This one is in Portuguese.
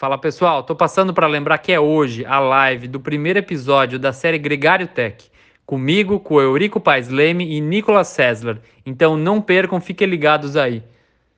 Fala pessoal, tô passando para lembrar que é hoje a live do primeiro episódio da série Gregário Tech, comigo, com o Eurico Paes Leme e Nicolas Sessler. Então não percam, fiquem ligados aí.